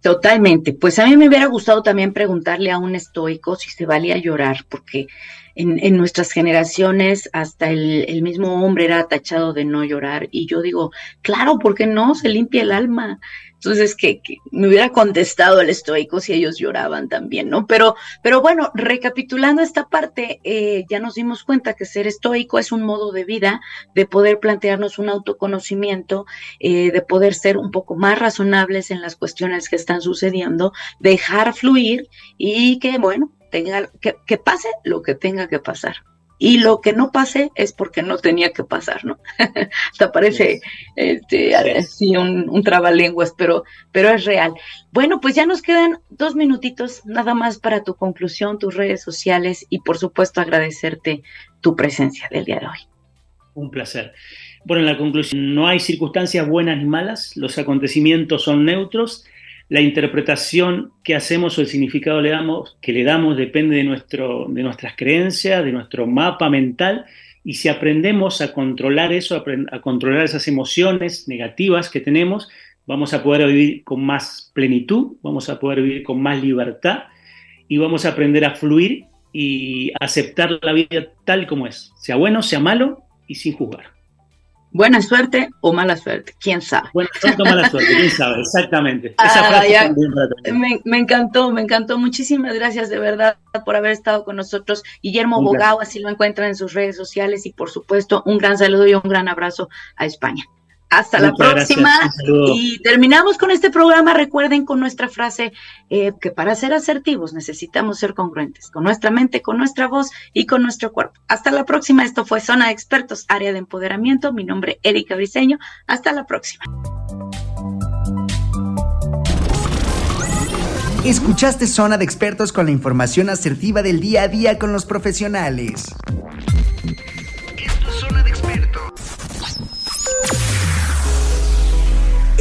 Totalmente. Pues a mí me hubiera gustado también preguntarle a un estoico si se valía llorar, porque en, nuestras generaciones hasta el, mismo hombre era tachado de no llorar. Y yo digo, claro, ¿por qué no? Se limpia el alma. Entonces, que, me hubiera contestado el estoico si ellos lloraban también, ¿no? Pero, pero bueno, recapitulando esta parte, eh, ya nos dimos cuenta que ser estoico es un modo de vida, de poder plantearnos un autoconocimiento, eh, de poder ser un poco más razonables en las cuestiones que están sucediendo, dejar fluir y que, bueno, tenga, que, que pase lo que tenga que pasar y lo que no pase es porque no tenía que pasar, ¿no? Hasta parece este, así un, un trabalenguas, pero, pero es real. Bueno, pues ya nos quedan dos minutitos nada más para tu conclusión, tus redes sociales y por supuesto agradecerte tu presencia del día de hoy. Un placer. Bueno, en la conclusión, no hay circunstancias buenas ni malas, los acontecimientos son neutros la interpretación que hacemos o el significado que le damos depende de, nuestro, de nuestras creencias, de nuestro mapa mental, y si aprendemos a controlar eso, a, controlar esas emociones negativas que tenemos, vamos a poder vivir con más plenitud, vamos a poder vivir con más libertad y vamos a aprender a fluir y aceptar la vida tal como es, sea bueno, sea malo y sin juzgar buena suerte o mala suerte, quién sabe. Buena suerte o mala suerte, quién sabe, exactamente. Esa me, encantó, me encantó. Muchísimas gracias de verdad por haber estado con nosotros. Guillermo Bogao, así lo encuentran en sus redes sociales y por supuesto un gran saludo y un gran abrazo a España. Hasta la próxima. Y terminamos con este programa. Recuerden con nuestra frase eh, que para ser asertivos necesitamos ser congruentes con nuestra mente, con nuestra voz y con nuestro cuerpo. Hasta la próxima. Esto fue Zona de Expertos, área de empoderamiento. Mi nombre es Erika Briseño. Hasta la próxima. Escuchaste Zona de Expertos con la información asertiva del día a día con los profesionales.